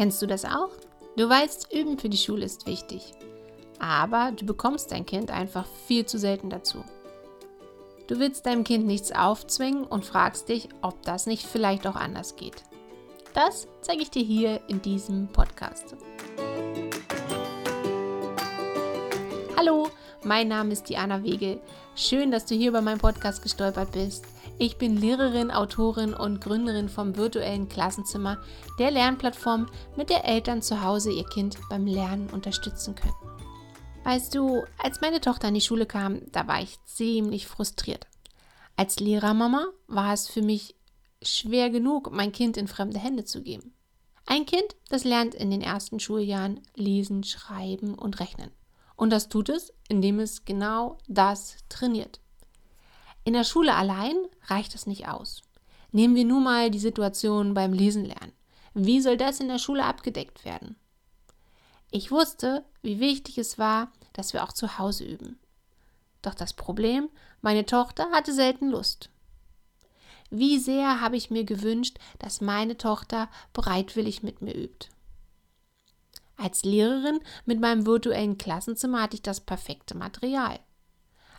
Kennst du das auch? Du weißt, Üben für die Schule ist wichtig. Aber du bekommst dein Kind einfach viel zu selten dazu. Du willst deinem Kind nichts aufzwingen und fragst dich, ob das nicht vielleicht auch anders geht. Das zeige ich dir hier in diesem Podcast. Hallo, mein Name ist Diana Wege. Schön, dass du hier bei meinem Podcast gestolpert bist. Ich bin Lehrerin, Autorin und Gründerin vom virtuellen Klassenzimmer, der Lernplattform, mit der Eltern zu Hause ihr Kind beim Lernen unterstützen können. Weißt du, als meine Tochter in die Schule kam, da war ich ziemlich frustriert. Als Lehrermama war es für mich schwer genug, mein Kind in fremde Hände zu geben. Ein Kind, das lernt in den ersten Schuljahren lesen, schreiben und rechnen. Und das tut es, indem es genau das trainiert. In der Schule allein reicht das nicht aus. Nehmen wir nun mal die Situation beim Lesen lernen. Wie soll das in der Schule abgedeckt werden? Ich wusste, wie wichtig es war, dass wir auch zu Hause üben. Doch das Problem, meine Tochter hatte selten Lust. Wie sehr habe ich mir gewünscht, dass meine Tochter bereitwillig mit mir übt. Als Lehrerin mit meinem virtuellen Klassenzimmer hatte ich das perfekte Material.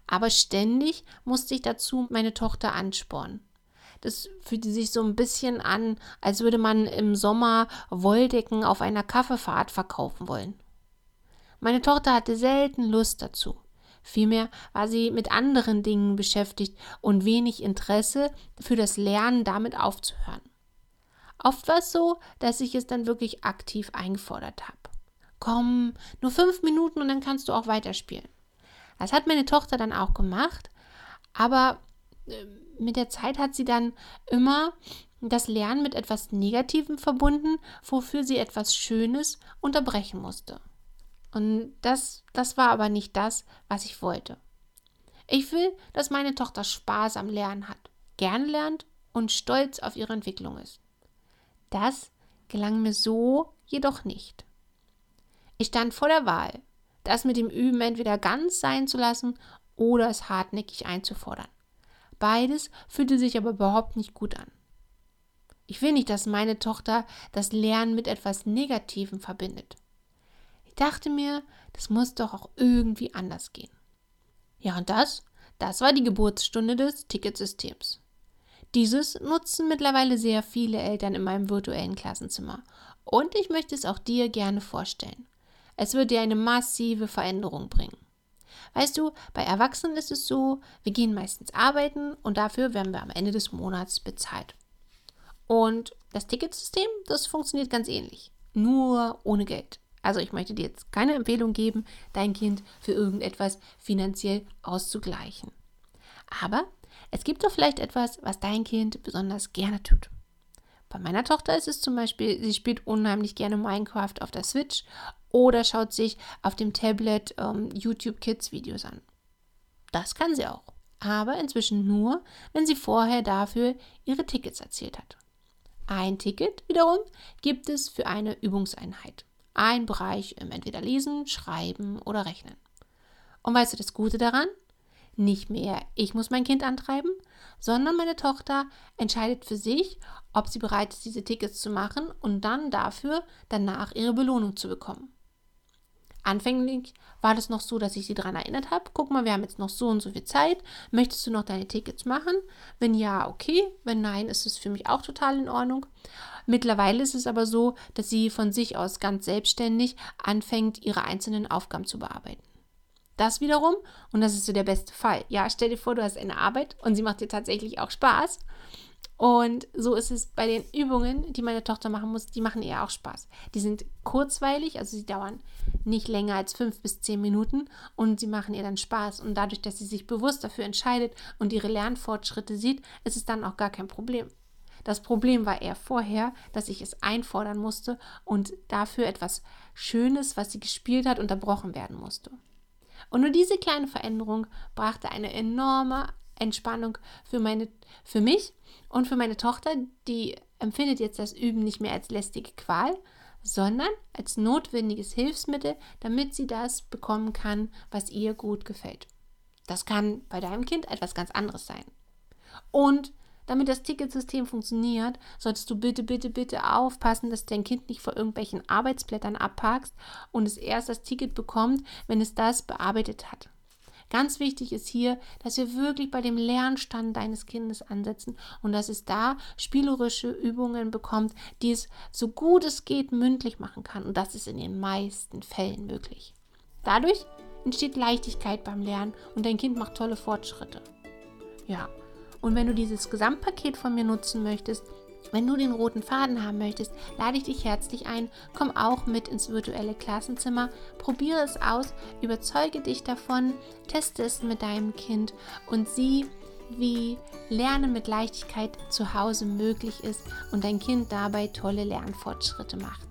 Aber ständig musste ich dazu meine Tochter anspornen. Das fühlte sich so ein bisschen an, als würde man im Sommer Wolldecken auf einer Kaffeefahrt verkaufen wollen. Meine Tochter hatte selten Lust dazu. Vielmehr war sie mit anderen Dingen beschäftigt und wenig Interesse für das Lernen damit aufzuhören. Oft war es so, dass ich es dann wirklich aktiv eingefordert habe. Komm, nur fünf Minuten und dann kannst du auch weiterspielen. Das hat meine Tochter dann auch gemacht, aber äh, mit der Zeit hat sie dann immer das Lernen mit etwas Negativem verbunden, wofür sie etwas Schönes unterbrechen musste. Und das, das war aber nicht das, was ich wollte. Ich will, dass meine Tochter Spaß am Lernen hat, gerne lernt und stolz auf ihre Entwicklung ist. Das gelang mir so jedoch nicht. Ich stand vor der Wahl, das mit dem Üben entweder ganz sein zu lassen oder es hartnäckig einzufordern. Beides fühlte sich aber überhaupt nicht gut an. Ich will nicht, dass meine Tochter das Lernen mit etwas Negativem verbindet. Ich dachte mir, das muss doch auch irgendwie anders gehen. Ja, und das, das war die Geburtsstunde des Ticketsystems. Dieses nutzen mittlerweile sehr viele Eltern in meinem virtuellen Klassenzimmer. Und ich möchte es auch dir gerne vorstellen. Es wird dir eine massive Veränderung bringen. Weißt du, bei Erwachsenen ist es so, wir gehen meistens arbeiten und dafür werden wir am Ende des Monats bezahlt. Und das Ticketsystem, das funktioniert ganz ähnlich, nur ohne Geld. Also ich möchte dir jetzt keine Empfehlung geben, dein Kind für irgendetwas finanziell auszugleichen. Aber es gibt doch vielleicht etwas, was dein Kind besonders gerne tut. Bei meiner Tochter ist es zum Beispiel, sie spielt unheimlich gerne Minecraft auf der Switch oder schaut sich auf dem Tablet ähm, YouTube Kids Videos an. Das kann sie auch, aber inzwischen nur, wenn sie vorher dafür ihre Tickets erzielt hat. Ein Ticket wiederum gibt es für eine Übungseinheit. Ein Bereich im entweder Lesen, Schreiben oder Rechnen. Und weißt du das Gute daran? Nicht mehr ich muss mein Kind antreiben, sondern meine Tochter entscheidet für sich, ob sie bereit ist, diese Tickets zu machen und dann dafür danach ihre Belohnung zu bekommen. Anfänglich war das noch so, dass ich sie daran erinnert habe. Guck mal, wir haben jetzt noch so und so viel Zeit. Möchtest du noch deine Tickets machen? Wenn ja, okay. Wenn nein, ist es für mich auch total in Ordnung. Mittlerweile ist es aber so, dass sie von sich aus ganz selbstständig anfängt, ihre einzelnen Aufgaben zu bearbeiten. Das wiederum, und das ist so der beste Fall. Ja, stell dir vor, du hast eine Arbeit und sie macht dir tatsächlich auch Spaß. Und so ist es bei den Übungen, die meine Tochter machen muss, die machen ihr auch Spaß. Die sind kurzweilig, also sie dauern nicht länger als fünf bis zehn Minuten und sie machen ihr dann Spaß. Und dadurch, dass sie sich bewusst dafür entscheidet und ihre Lernfortschritte sieht, ist es dann auch gar kein Problem. Das Problem war eher vorher, dass ich es einfordern musste und dafür etwas Schönes, was sie gespielt hat, unterbrochen werden musste. Und nur diese kleine Veränderung brachte eine enorme Entspannung für, meine, für mich und für meine Tochter, die empfindet jetzt das Üben nicht mehr als lästige Qual, sondern als notwendiges Hilfsmittel, damit sie das bekommen kann, was ihr gut gefällt. Das kann bei deinem Kind etwas ganz anderes sein. Und Damit das Ticketsystem funktioniert, solltest du bitte, bitte, bitte aufpassen, dass dein Kind nicht vor irgendwelchen Arbeitsblättern abparkst und es erst das Ticket bekommt, wenn es das bearbeitet hat. Ganz wichtig ist hier, dass wir wirklich bei dem Lernstand deines Kindes ansetzen und dass es da spielerische Übungen bekommt, die es so gut es geht mündlich machen kann. Und das ist in den meisten Fällen möglich. Dadurch entsteht Leichtigkeit beim Lernen und dein Kind macht tolle Fortschritte. Ja, und wenn du dieses Gesamtpaket von mir nutzen möchtest, wenn du den roten Faden haben möchtest, lade ich dich herzlich ein. Komm auch mit ins virtuelle Klassenzimmer. Probiere es aus, überzeuge dich davon, teste es mit deinem Kind und sieh, wie Lernen mit Leichtigkeit zu Hause möglich ist und dein Kind dabei tolle Lernfortschritte macht.